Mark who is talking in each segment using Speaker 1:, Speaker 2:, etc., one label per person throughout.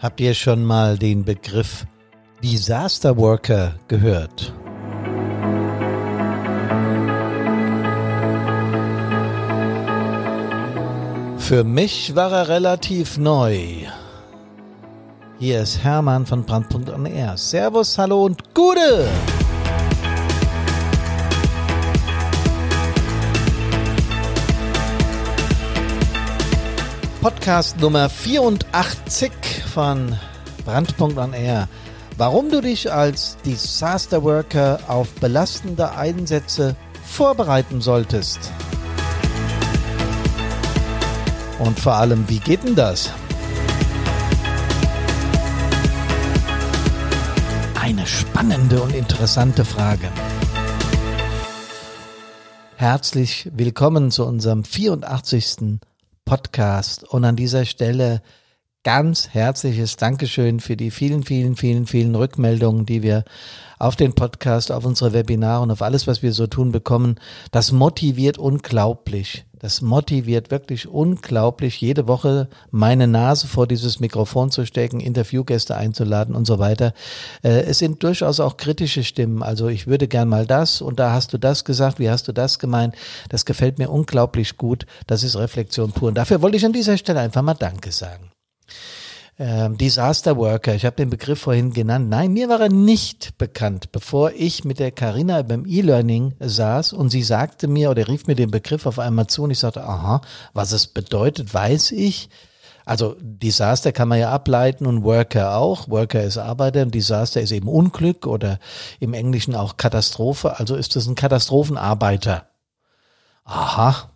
Speaker 1: Habt ihr schon mal den Begriff Disaster Worker gehört? Für mich war er relativ neu. Hier ist Hermann von Brandpunkt on Air. Servus, hallo und Gute! Podcast Nummer 84 von Brandpunkt on Air. Warum du dich als Disaster Worker auf belastende Einsätze vorbereiten solltest. Und vor allem, wie geht denn das? Eine spannende und interessante Frage. Herzlich willkommen zu unserem 84. Podcast. Und an dieser Stelle ganz herzliches Dankeschön für die vielen, vielen, vielen, vielen Rückmeldungen, die wir auf den Podcast, auf unsere Webinare und auf alles, was wir so tun, bekommen. Das motiviert unglaublich. Das motiviert wirklich unglaublich, jede Woche meine Nase vor dieses Mikrofon zu stecken, Interviewgäste einzuladen und so weiter. Äh, es sind durchaus auch kritische Stimmen. Also ich würde gern mal das und da hast du das gesagt, wie hast du das gemeint? Das gefällt mir unglaublich gut. Das ist Reflexion pur. Und dafür wollte ich an dieser Stelle einfach mal Danke sagen ähm, Disaster Worker, ich habe den Begriff vorhin genannt. Nein, mir war er nicht bekannt, bevor ich mit der Carina beim E-Learning saß und sie sagte mir oder rief mir den Begriff auf einmal zu und ich sagte, aha, was es bedeutet, weiß ich. Also Disaster kann man ja ableiten und Worker auch. Worker ist Arbeiter und Disaster ist eben Unglück oder im Englischen auch Katastrophe. Also ist es ein Katastrophenarbeiter. Aha,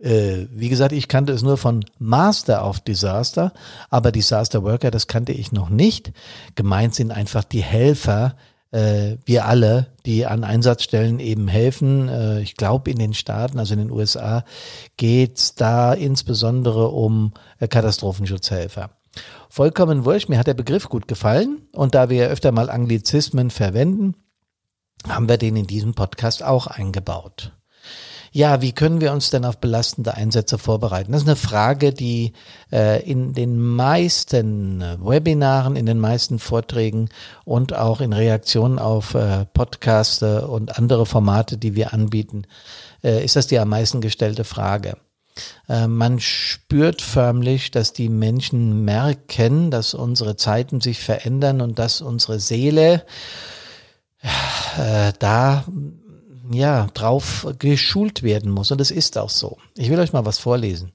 Speaker 1: äh, wie gesagt, ich kannte es nur von Master of Disaster, aber Disaster Worker, das kannte ich noch nicht. Gemeint sind einfach die Helfer, äh, wir alle, die an Einsatzstellen eben helfen. Äh, ich glaube, in den Staaten, also in den USA, geht's da insbesondere um äh, Katastrophenschutzhelfer. Vollkommen wurscht, mir hat der Begriff gut gefallen und da wir öfter mal Anglizismen verwenden, haben wir den in diesem Podcast auch eingebaut. Ja, wie können wir uns denn auf belastende Einsätze vorbereiten? Das ist eine Frage, die äh, in den meisten Webinaren, in den meisten Vorträgen und auch in Reaktionen auf äh, Podcasts und andere Formate, die wir anbieten, äh, ist das die am meisten gestellte Frage. Äh, man spürt förmlich, dass die Menschen merken, dass unsere Zeiten sich verändern und dass unsere Seele äh, da ja, drauf geschult werden muss. Und es ist auch so. Ich will euch mal was vorlesen.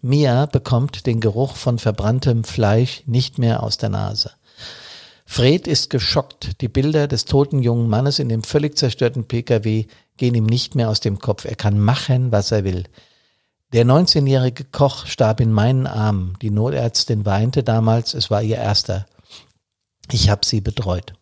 Speaker 1: Mia bekommt den Geruch von verbranntem Fleisch nicht mehr aus der Nase. Fred ist geschockt. Die Bilder des toten jungen Mannes in dem völlig zerstörten Pkw gehen ihm nicht mehr aus dem Kopf. Er kann machen, was er will. Der 19-jährige Koch starb in meinen Armen. Die Notärztin weinte damals, es war ihr erster. Ich habe sie betreut.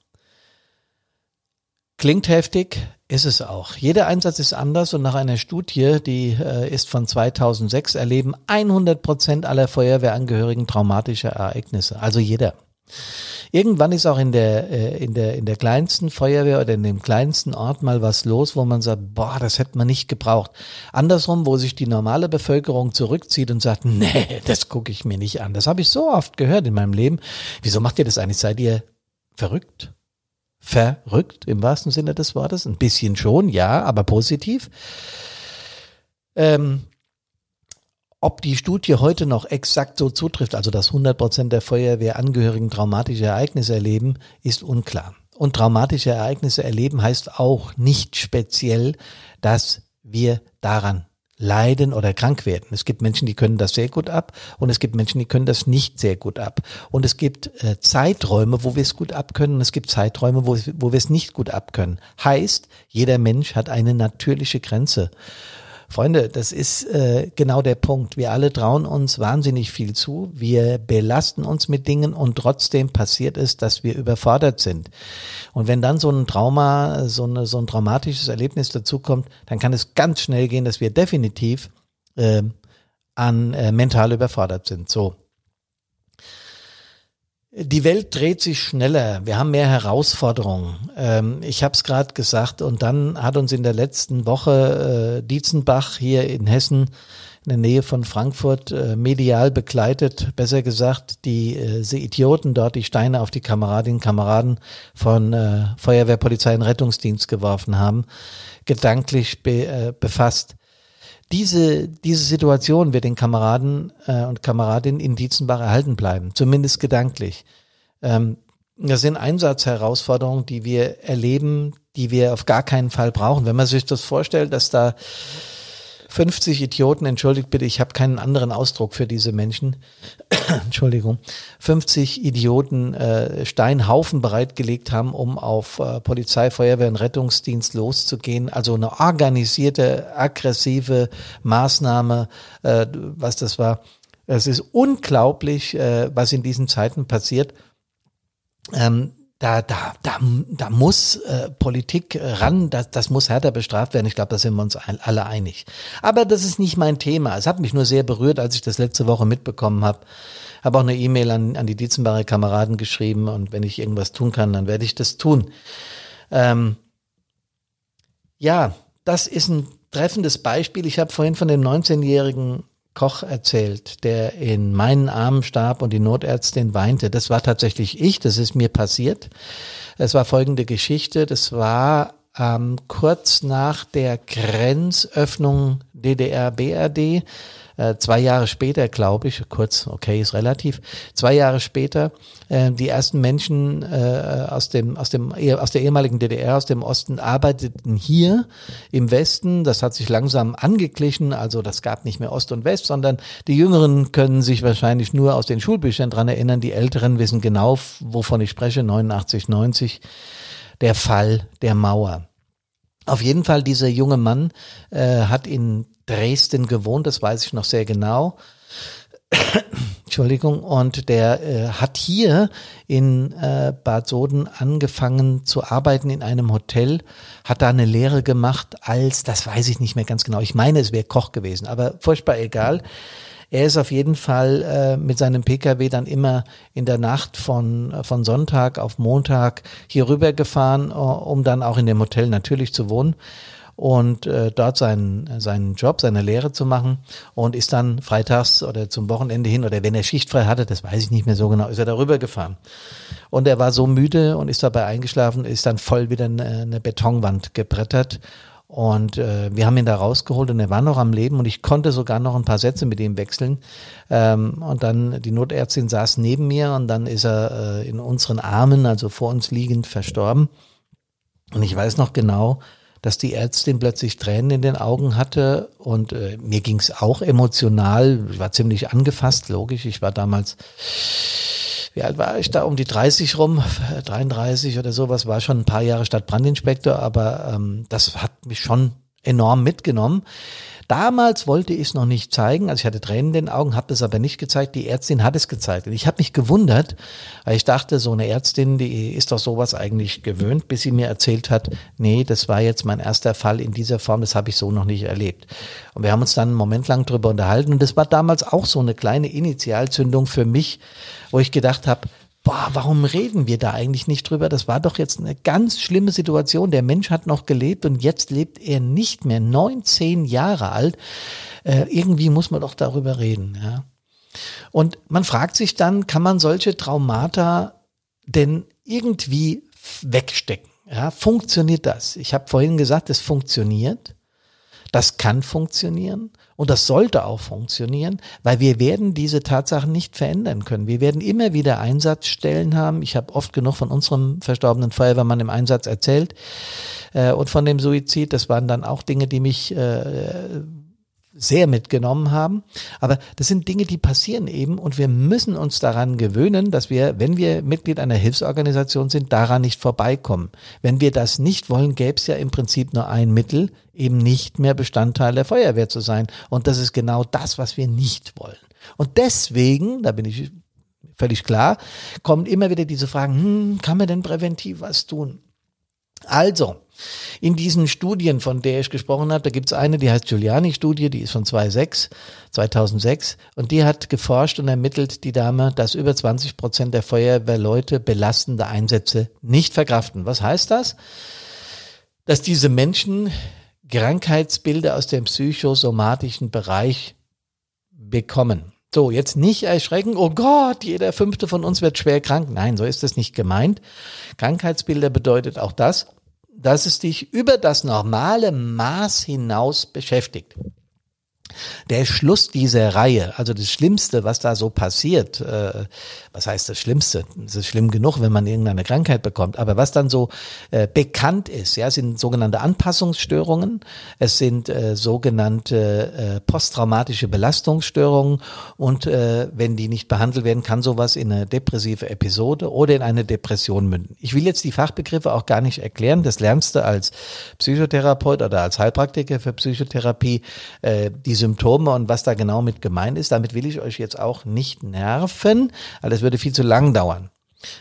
Speaker 1: Klingt heftig, ist es auch. Jeder Einsatz ist anders und nach einer Studie, die äh, ist von 2006, erleben 100 Prozent aller Feuerwehrangehörigen traumatische Ereignisse. Also jeder. Irgendwann ist auch in der, äh, in der, in der kleinsten Feuerwehr oder in dem kleinsten Ort mal was los, wo man sagt, boah, das hätte man nicht gebraucht. Andersrum, wo sich die normale Bevölkerung zurückzieht und sagt, nee, das gucke ich mir nicht an. Das habe ich so oft gehört in meinem Leben. Wieso macht ihr das eigentlich? Seid ihr verrückt? Verrückt im wahrsten Sinne des Wortes. Ein bisschen schon, ja, aber positiv. Ähm, ob die Studie heute noch exakt so zutrifft, also dass 100 Prozent der Feuerwehrangehörigen traumatische Ereignisse erleben, ist unklar. Und traumatische Ereignisse erleben heißt auch nicht speziell, dass wir daran leiden oder krank werden. Es gibt Menschen, die können das sehr gut ab und es gibt Menschen, die können das nicht sehr gut ab. Und es gibt äh, Zeiträume, wo wir es gut abkönnen und es gibt Zeiträume, wo, wo wir es nicht gut abkönnen. Heißt, jeder Mensch hat eine natürliche Grenze. Freunde, das ist äh, genau der Punkt. Wir alle trauen uns wahnsinnig viel zu. Wir belasten uns mit Dingen und trotzdem passiert es, dass wir überfordert sind. Und wenn dann so ein Trauma, so, eine, so ein traumatisches Erlebnis dazukommt, dann kann es ganz schnell gehen, dass wir definitiv äh, an äh, mental überfordert sind. So. Die Welt dreht sich schneller. Wir haben mehr Herausforderungen. Ähm, ich habe es gerade gesagt. Und dann hat uns in der letzten Woche äh, Dietzenbach hier in Hessen in der Nähe von Frankfurt äh, medial begleitet, besser gesagt, die äh, Idioten dort die Steine auf die Kameradinnen und Kameraden von äh, Feuerwehr, Polizei und Rettungsdienst geworfen haben, gedanklich be, äh, befasst diese, diese Situation wird den Kameraden äh, und Kameradinnen in Dietzenbach erhalten bleiben, zumindest gedanklich. Ähm, das sind Einsatzherausforderungen, die wir erleben, die wir auf gar keinen Fall brauchen. Wenn man sich das vorstellt, dass da 50 Idioten, entschuldigt bitte, ich habe keinen anderen Ausdruck für diese Menschen, Entschuldigung, 50 Idioten äh, Steinhaufen bereitgelegt haben, um auf äh, Polizei, Feuerwehr und Rettungsdienst loszugehen. Also eine organisierte, aggressive Maßnahme, äh, was das war. Es ist unglaublich, äh, was in diesen Zeiten passiert. Ähm, da, da, da, da muss äh, Politik ran, das, das muss härter bestraft werden. Ich glaube, da sind wir uns alle einig. Aber das ist nicht mein Thema. Es hat mich nur sehr berührt, als ich das letzte Woche mitbekommen habe. Habe auch eine E-Mail an, an die Dietzenbacher Kameraden geschrieben und wenn ich irgendwas tun kann, dann werde ich das tun. Ähm, ja, das ist ein treffendes Beispiel. Ich habe vorhin von dem 19-jährigen Koch erzählt, der in meinen Armen starb und die Notärztin weinte. Das war tatsächlich ich, das ist mir passiert. Es war folgende Geschichte, das war ähm, kurz nach der Grenzöffnung DDR-BRD äh, zwei Jahre später, glaube ich, kurz, okay, ist relativ, zwei Jahre später, äh, die ersten Menschen äh, aus dem, aus dem, aus der ehemaligen DDR, aus dem Osten arbeiteten hier im Westen. Das hat sich langsam angeglichen, also das gab nicht mehr Ost und West, sondern die Jüngeren können sich wahrscheinlich nur aus den Schulbüchern dran erinnern. Die Älteren wissen genau, wovon ich spreche, 89, 90, der Fall der Mauer. Auf jeden Fall, dieser junge Mann äh, hat in Dresden gewohnt, das weiß ich noch sehr genau. Entschuldigung, und der äh, hat hier in äh, Bad Soden angefangen zu arbeiten in einem Hotel, hat da eine Lehre gemacht als, das weiß ich nicht mehr ganz genau, ich meine, es wäre Koch gewesen, aber furchtbar egal. Er ist auf jeden Fall äh, mit seinem Pkw dann immer in der Nacht von, von Sonntag auf Montag hier rüber gefahren, uh, um dann auch in dem Hotel natürlich zu wohnen und äh, dort seinen, seinen Job, seine Lehre zu machen und ist dann freitags oder zum Wochenende hin oder wenn er schichtfrei hatte, das weiß ich nicht mehr so genau, ist er darüber gefahren. Und er war so müde und ist dabei eingeschlafen, ist dann voll wieder eine, eine Betonwand gebrettert und äh, wir haben ihn da rausgeholt und er war noch am Leben und ich konnte sogar noch ein paar Sätze mit ihm wechseln. Ähm, und dann die Notärztin saß neben mir und dann ist er äh, in unseren Armen, also vor uns liegend, verstorben. Und ich weiß noch genau, dass die Ärztin plötzlich Tränen in den Augen hatte. Und äh, mir ging es auch emotional, ich war ziemlich angefasst, logisch, ich war damals wie alt war ich da? Um die 30 rum, 33 oder sowas, war schon ein paar Jahre Stadtbrandinspektor, aber ähm, das hat mich schon enorm mitgenommen. Damals wollte ich es noch nicht zeigen, also ich hatte Tränen in den Augen, habe das aber nicht gezeigt. Die Ärztin hat es gezeigt und ich habe mich gewundert, weil ich dachte, so eine Ärztin, die ist doch sowas eigentlich gewöhnt, bis sie mir erzählt hat, nee, das war jetzt mein erster Fall in dieser Form, das habe ich so noch nicht erlebt. Und wir haben uns dann einen Moment lang drüber unterhalten und das war damals auch so eine kleine Initialzündung für mich, wo ich gedacht habe, boah, warum reden wir da eigentlich nicht drüber? Das war doch jetzt eine ganz schlimme Situation. Der Mensch hat noch gelebt und jetzt lebt er nicht mehr, 19 Jahre alt. Äh, irgendwie muss man doch darüber reden, ja. Und man fragt sich dann, kann man solche Traumata denn irgendwie wegstecken? Ja, funktioniert das? Ich habe vorhin gesagt, es funktioniert. Das kann funktionieren und das sollte auch funktionieren, weil wir werden diese Tatsachen nicht verändern können. Wir werden immer wieder Einsatzstellen haben. Ich habe oft genug von unserem verstorbenen Feuerwehrmann im Einsatz erzählt äh, und von dem Suizid. Das waren dann auch Dinge, die mich äh, sehr mitgenommen haben. Aber das sind Dinge, die passieren eben und wir müssen uns daran gewöhnen, dass wir, wenn wir Mitglied einer Hilfsorganisation sind, daran nicht vorbeikommen. Wenn wir das nicht wollen, gäbe es ja im Prinzip nur ein Mittel, eben nicht mehr Bestandteil der Feuerwehr zu sein. Und das ist genau das, was wir nicht wollen. Und deswegen, da bin ich völlig klar, kommen immer wieder diese Fragen, hm, kann man denn präventiv was tun? Also, in diesen Studien, von der ich gesprochen habe, da gibt es eine, die heißt Giuliani-Studie, die ist von 2006, 2006 und die hat geforscht und ermittelt, die Dame, dass über 20 Prozent der Feuerwehrleute belastende Einsätze nicht verkraften. Was heißt das? Dass diese Menschen Krankheitsbilder aus dem psychosomatischen Bereich bekommen. So, jetzt nicht erschrecken, oh Gott, jeder fünfte von uns wird schwer krank. Nein, so ist das nicht gemeint. Krankheitsbilder bedeutet auch das, dass es dich über das normale Maß hinaus beschäftigt. Der Schluss dieser Reihe, also das Schlimmste, was da so passiert, äh, was heißt das Schlimmste? Es ist schlimm genug, wenn man irgendeine Krankheit bekommt, aber was dann so äh, bekannt ist, ja, sind sogenannte Anpassungsstörungen, es sind äh, sogenannte äh, posttraumatische Belastungsstörungen. Und äh, wenn die nicht behandelt werden, kann sowas in eine depressive Episode oder in eine Depression münden. Ich will jetzt die Fachbegriffe auch gar nicht erklären, das lernst du als Psychotherapeut oder als Heilpraktiker für Psychotherapie, äh, diese Symptome und was da genau mit gemeint ist. Damit will ich euch jetzt auch nicht nerven, weil das würde viel zu lang dauern.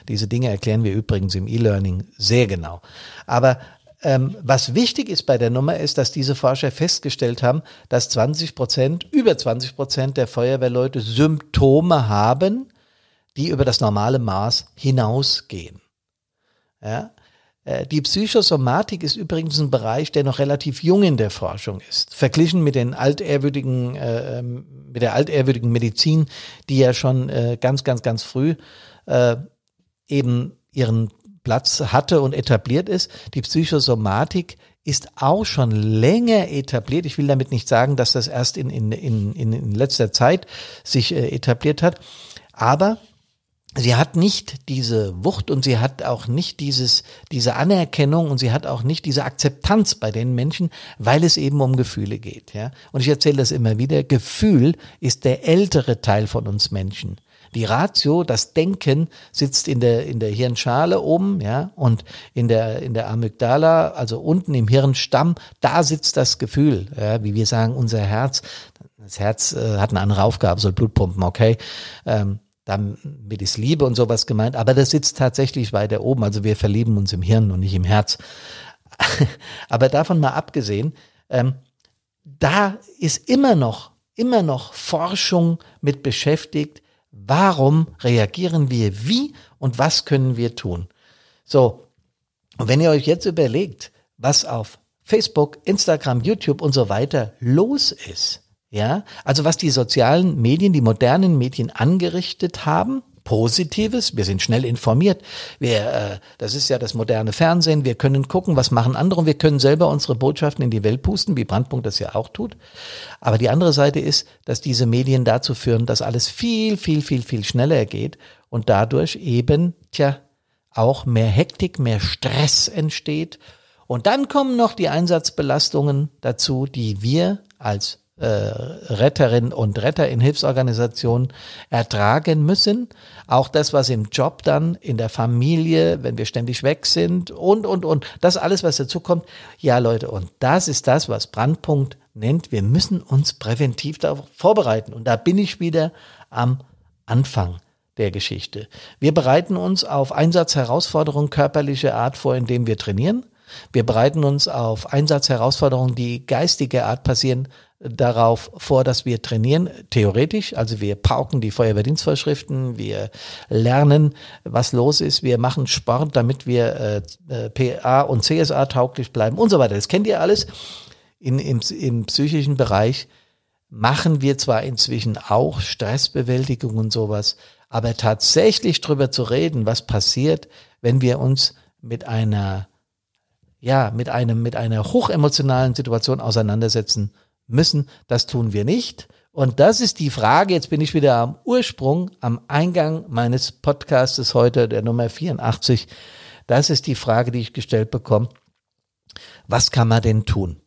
Speaker 1: Diese Dinge erklären wir übrigens im E-Learning sehr genau. Aber ähm, was wichtig ist bei der Nummer ist, dass diese Forscher festgestellt haben, dass 20 Prozent, über 20 Prozent der Feuerwehrleute Symptome haben, die über das normale Maß hinausgehen. Ja? Äh, die Psychosomatik ist übrigens ein Bereich, der noch relativ jung in der Forschung ist. Verglichen mit den altehrwürdigen, äh, ähm, mit der altehrwürdigen Medizin, die ja schon äh, ganz, ganz, ganz früh äh, eben ihren Platz hatte und etabliert ist. Die Psychosomatik ist auch schon länger etabliert. Ich will damit nicht sagen, dass das erst in, in, in, in letzter Zeit sich äh, etabliert hat. Aber sie hat nicht diese Wucht und sie hat auch nicht dieses, diese Anerkennung und sie hat auch nicht diese Akzeptanz bei den Menschen, weil es eben um Gefühle geht, ja. Und ich erzähle das immer wieder. Gefühl ist der ältere Teil von uns Menschen. Die Ratio, das Denken sitzt in der, in der Hirnschale oben, ja, und in der, in der Amygdala, also unten im Hirnstamm, da sitzt das Gefühl, ja, wie wir sagen, unser Herz. Das Herz äh, hat eine andere Aufgabe, soll Blut pumpen, okay. Ähm, damit ist Liebe und sowas gemeint, aber das sitzt tatsächlich weiter oben. Also wir verlieben uns im Hirn und nicht im Herz. aber davon mal abgesehen, ähm, da ist immer noch, immer noch Forschung mit beschäftigt. Warum reagieren wir wie und was können wir tun? So, und wenn ihr euch jetzt überlegt, was auf Facebook, Instagram, YouTube und so weiter los ist, ja, also was die sozialen Medien, die modernen Medien angerichtet haben, Positives, wir sind schnell informiert. Wir, äh, das ist ja das moderne Fernsehen. Wir können gucken, was machen andere und wir können selber unsere Botschaften in die Welt pusten, wie Brandpunkt das ja auch tut. Aber die andere Seite ist, dass diese Medien dazu führen, dass alles viel, viel, viel, viel schneller geht und dadurch eben, tja, auch mehr Hektik, mehr Stress entsteht. Und dann kommen noch die Einsatzbelastungen dazu, die wir als äh, Retterinnen und Retter in Hilfsorganisationen ertragen müssen. Auch das, was im Job dann, in der Familie, wenn wir ständig weg sind und, und, und. Das alles, was dazu kommt. Ja, Leute, und das ist das, was Brandpunkt nennt. Wir müssen uns präventiv darauf vorbereiten. Und da bin ich wieder am Anfang der Geschichte. Wir bereiten uns auf Einsatzherausforderungen körperlicher Art vor, indem wir trainieren. Wir bereiten uns auf Einsatzherausforderungen, die geistiger Art passieren, darauf vor, dass wir trainieren, theoretisch. Also wir pauken die Feuerwehrdienstvorschriften, wir lernen, was los ist, wir machen Sport, damit wir äh, PA und CSA tauglich bleiben und so weiter. Das kennt ihr alles. In, im, Im psychischen Bereich machen wir zwar inzwischen auch Stressbewältigung und sowas, aber tatsächlich drüber zu reden, was passiert, wenn wir uns mit einer ja, mit einem, mit einer hochemotionalen Situation auseinandersetzen müssen. Das tun wir nicht. Und das ist die Frage, jetzt bin ich wieder am Ursprung, am Eingang meines Podcastes heute, der Nummer 84. Das ist die Frage, die ich gestellt bekomme. Was kann man denn tun?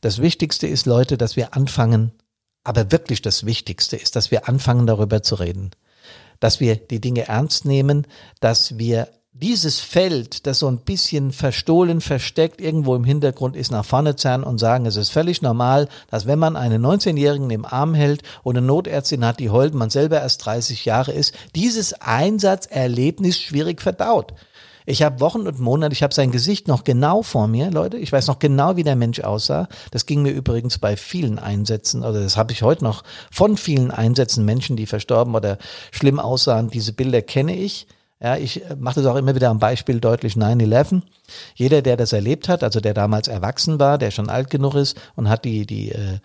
Speaker 1: Das Wichtigste ist, Leute, dass wir anfangen, aber wirklich das Wichtigste ist, dass wir anfangen, darüber zu reden. Dass wir die Dinge ernst nehmen, dass wir dieses Feld, das so ein bisschen verstohlen, versteckt irgendwo im Hintergrund ist, nach vorne zerren und sagen, es ist völlig normal, dass wenn man einen 19-Jährigen im Arm hält und eine Notärztin hat, die heult, man selber erst 30 Jahre ist, dieses Einsatzerlebnis schwierig verdaut. Ich habe Wochen und Monate, ich habe sein Gesicht noch genau vor mir, Leute. Ich weiß noch genau, wie der Mensch aussah. Das ging mir übrigens bei vielen Einsätzen, oder das habe ich heute noch von vielen Einsätzen, Menschen, die verstorben oder schlimm aussahen. Diese Bilder kenne ich. Ja, ich äh, mache das auch immer wieder am Beispiel deutlich 9-11. Jeder, der das erlebt hat, also der damals erwachsen war, der schon alt genug ist und hat die, die äh,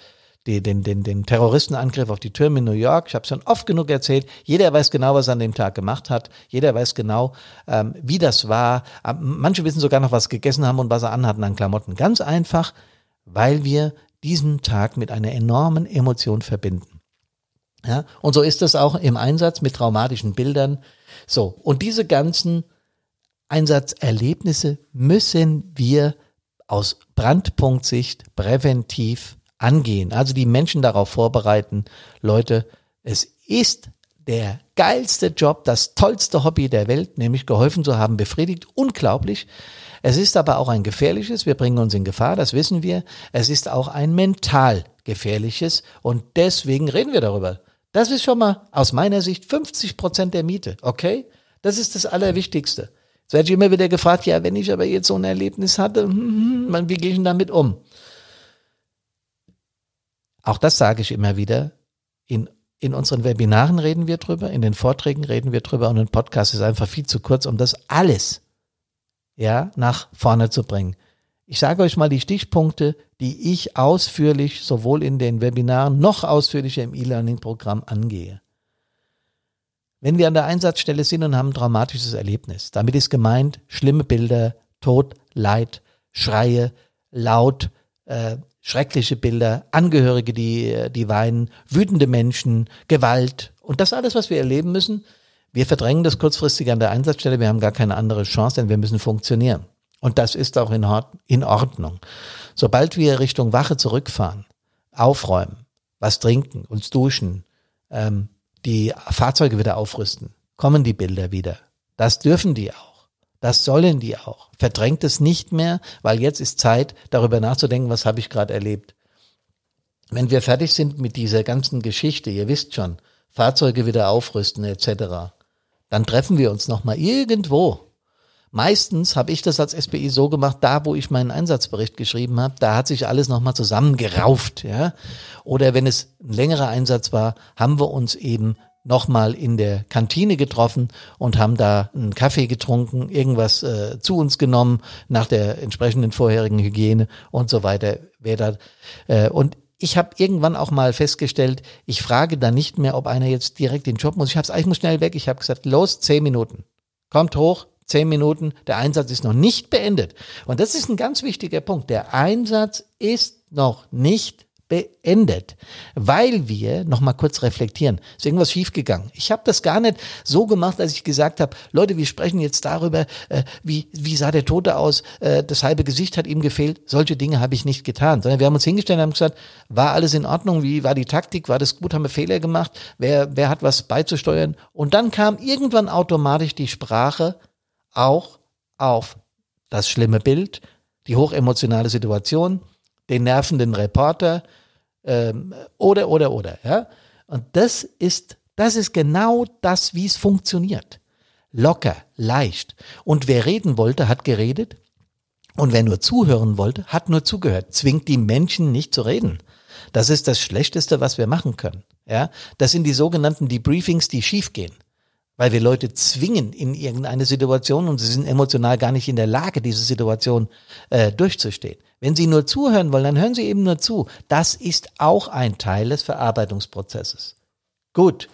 Speaker 1: die, den, den, den Terroristenangriff auf die Türme in New York. Ich habe es schon oft genug erzählt. Jeder weiß genau, was er an dem Tag gemacht hat. Jeder weiß genau, ähm, wie das war. Ähm, manche wissen sogar noch, was gegessen haben und was sie anhatten an Klamotten. Ganz einfach, weil wir diesen Tag mit einer enormen Emotion verbinden. Ja, und so ist das auch im Einsatz mit traumatischen Bildern. So, und diese ganzen Einsatzerlebnisse müssen wir aus Brandpunktsicht präventiv angehen, also die Menschen darauf vorbereiten, Leute, es ist der geilste Job, das tollste Hobby der Welt, nämlich geholfen zu haben, befriedigt, unglaublich. Es ist aber auch ein gefährliches, wir bringen uns in Gefahr, das wissen wir. Es ist auch ein mental gefährliches und deswegen reden wir darüber. Das ist schon mal aus meiner Sicht 50 Prozent der Miete, okay? Das ist das Allerwichtigste. Jetzt werde ich immer wieder gefragt, ja, wenn ich aber jetzt so ein Erlebnis hatte, hm, hm, hm, wie gehe ich denn damit um? Auch das sage ich immer wieder. In, in unseren Webinaren reden wir drüber, in den Vorträgen reden wir drüber und ein Podcast ist einfach viel zu kurz, um das alles ja, nach vorne zu bringen. Ich sage euch mal die Stichpunkte, die ich ausführlich sowohl in den Webinaren noch ausführlicher im E-Learning-Programm angehe. Wenn wir an der Einsatzstelle sind und haben ein traumatisches Erlebnis, damit ist gemeint schlimme Bilder, Tod, Leid, Schreie, laut, äh, schreckliche Bilder, Angehörige, die, die weinen, wütende Menschen, Gewalt und das alles, was wir erleben müssen. Wir verdrängen das kurzfristig an der Einsatzstelle, wir haben gar keine andere Chance, denn wir müssen funktionieren. Und das ist auch in, Ordnung. Sobald wir Richtung Wache zurückfahren, aufräumen, was trinken, uns duschen, ähm, die Fahrzeuge wieder aufrüsten, kommen die Bilder wieder. Das dürfen die auch. Das sollen die auch. Verdrängt es nicht mehr, weil jetzt ist Zeit, darüber nachzudenken, was habe ich gerade erlebt. Wenn wir fertig sind mit dieser ganzen Geschichte, ihr wisst schon, Fahrzeuge wieder aufrüsten etc., dann treffen wir uns nochmal irgendwo. Meistens habe ich das als SBI so gemacht, da wo ich meinen Einsatzbericht geschrieben habe, da hat sich alles nochmal zusammengerauft. Ja? Oder wenn es ein längerer Einsatz war, haben wir uns eben nochmal in der Kantine getroffen und haben da einen Kaffee getrunken, irgendwas äh, zu uns genommen nach der entsprechenden vorherigen Hygiene und so weiter. Wer da, äh, und ich habe irgendwann auch mal festgestellt, ich frage da nicht mehr, ob einer jetzt direkt den Job muss. Ich habe ich muss schnell weg. Ich habe gesagt, los, zehn Minuten. Kommt hoch, zehn Minuten. Der Einsatz ist noch nicht beendet. Und das ist ein ganz wichtiger Punkt. Der Einsatz ist noch nicht beendet, weil wir noch mal kurz reflektieren. Ist irgendwas schiefgegangen? Ich habe das gar nicht so gemacht, als ich gesagt habe, Leute, wir sprechen jetzt darüber, äh, wie wie sah der Tote aus, äh, das halbe Gesicht hat ihm gefehlt. Solche Dinge habe ich nicht getan, sondern wir haben uns hingestellt und haben gesagt, war alles in Ordnung? Wie war die Taktik? War das gut? Haben wir Fehler gemacht? Wer wer hat was beizusteuern? Und dann kam irgendwann automatisch die Sprache auch auf das schlimme Bild, die hochemotionale Situation, den nervenden Reporter, ähm, oder, oder, oder. Ja? Und das ist, das ist genau das, wie es funktioniert. Locker, leicht. Und wer reden wollte, hat geredet. Und wer nur zuhören wollte, hat nur zugehört. Zwingt die Menschen nicht zu reden. Das ist das Schlechteste, was wir machen können. Ja, das sind die sogenannten Debriefings, die schiefgehen weil wir Leute zwingen in irgendeine Situation und sie sind emotional gar nicht in der Lage, diese Situation äh, durchzustehen. Wenn Sie nur zuhören wollen, dann hören Sie eben nur zu. Das ist auch ein Teil des Verarbeitungsprozesses. Gut.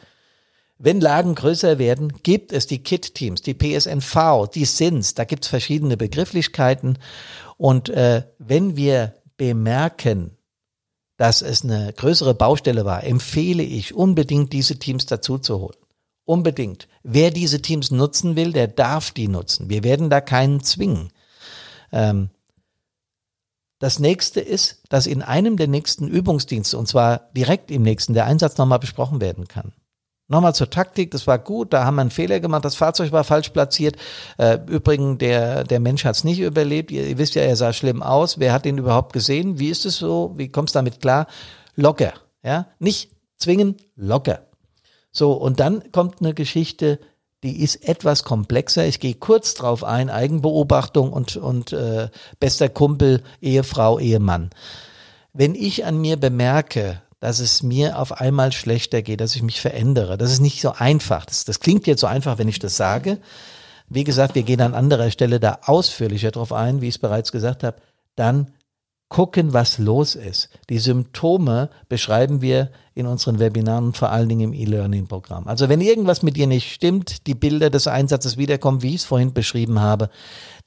Speaker 1: Wenn Lagen größer werden, gibt es die KIT-Teams, die PSNV, die SINS, da gibt es verschiedene Begrifflichkeiten. Und äh, wenn wir bemerken, dass es eine größere Baustelle war, empfehle ich unbedingt, diese Teams dazu zu holen. Unbedingt. Wer diese Teams nutzen will, der darf die nutzen. Wir werden da keinen zwingen. Ähm, das nächste ist, dass in einem der nächsten Übungsdienste, und zwar direkt im nächsten, der Einsatz nochmal besprochen werden kann. Nochmal zur Taktik, das war gut, da haben wir einen Fehler gemacht, das Fahrzeug war falsch platziert. Äh, übrigens, der, der Mensch hat es nicht überlebt. Ihr, ihr, wisst ja, er sah schlimm aus. Wer hat ihn überhaupt gesehen? Wie ist es so? Wie kommst du damit klar? Locker, ja? Nicht zwingen, locker. So, und dann kommt eine Geschichte, die ist etwas komplexer. Ich gehe kurz drauf ein, Eigenbeobachtung und, und äh, bester Kumpel, Ehefrau, Ehemann. Wenn ich an mir bemerke, dass es mir auf einmal schlechter geht, dass ich mich verändere, das ist nicht so einfach. Das, das klingt jetzt so einfach, wenn ich das sage. Wie gesagt, wir gehen an anderer Stelle da ausführlicher drauf ein, wie ich es bereits gesagt habe. Dann gucken, was los ist. Die Symptome beschreiben wir in unseren Webinaren vor allen Dingen im E-Learning-Programm. Also wenn irgendwas mit dir nicht stimmt, die Bilder des Einsatzes wiederkommen, wie ich es vorhin beschrieben habe,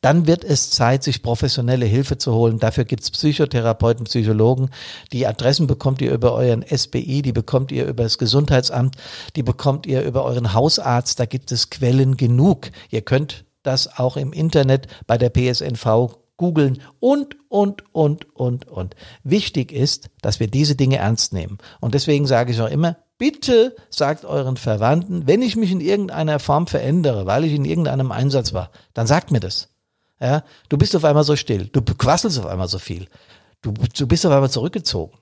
Speaker 1: dann wird es Zeit, sich professionelle Hilfe zu holen. Dafür gibt es Psychotherapeuten, Psychologen. Die Adressen bekommt ihr über euren SBI, die bekommt ihr über das Gesundheitsamt, die bekommt ihr über euren Hausarzt. Da gibt es Quellen genug. Ihr könnt das auch im Internet bei der PSNV googeln und, und, und, und, und. Wichtig ist, dass wir diese Dinge ernst nehmen. Und deswegen sage ich auch immer, bitte sagt euren Verwandten, wenn ich mich in irgendeiner Form verändere, weil ich in irgendeinem Einsatz war, dann sagt mir das. Ja, du bist auf einmal so still, du quasselst auf einmal so viel, du, du bist auf einmal zurückgezogen,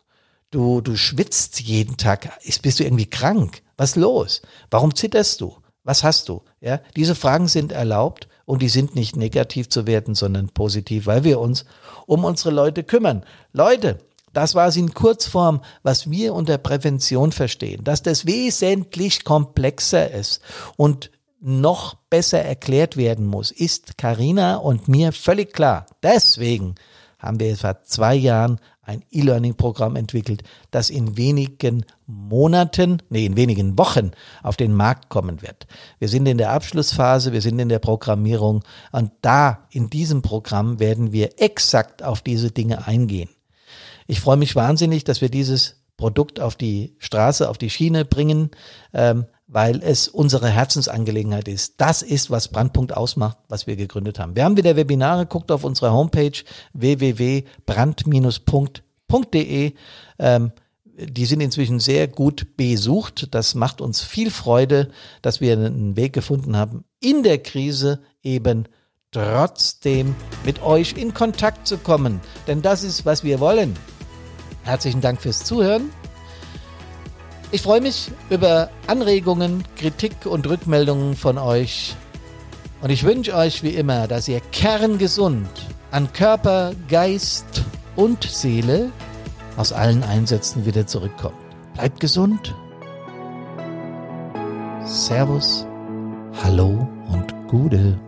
Speaker 1: du, du schwitzt jeden Tag, bist du irgendwie krank? Was ist los? Warum zitterst du? Was hast du? Ja, diese Fragen sind erlaubt und die sind nicht negativ zu werten, sondern positiv, weil wir uns um unsere Leute kümmern. Leute, das war es in Kurzform, was wir unter Prävention verstehen, dass das wesentlich komplexer ist und noch besser erklärt werden muss, ist Karina und mir völlig klar. Deswegen haben wir vor zwei Jahren ein E-Learning-Programm entwickelt, das in wenigen Monaten, nee, in wenigen Wochen auf den Markt kommen wird. Wir sind in der Abschlussphase, wir sind in der Programmierung und da in diesem Programm werden wir exakt auf diese Dinge eingehen. Ich freue mich wahnsinnig, dass wir dieses Produkt auf die Straße, auf die Schiene bringen. Ähm, weil es unsere Herzensangelegenheit ist. Das ist, was Brandpunkt ausmacht, was wir gegründet haben. Wir haben wieder Webinare, guckt auf unsere Homepage www.brand-punkt.de. Ähm, die sind inzwischen sehr gut besucht. Das macht uns viel Freude, dass wir einen Weg gefunden haben, in der Krise eben trotzdem mit euch in Kontakt zu kommen. Denn das ist, was wir wollen. Herzlichen Dank fürs Zuhören. Ich freue mich über Anregungen, Kritik und Rückmeldungen von euch. Und ich wünsche euch wie immer, dass ihr kerngesund an Körper, Geist und Seele aus allen Einsätzen wieder zurückkommt. Bleibt gesund. Servus, Hallo und Gude.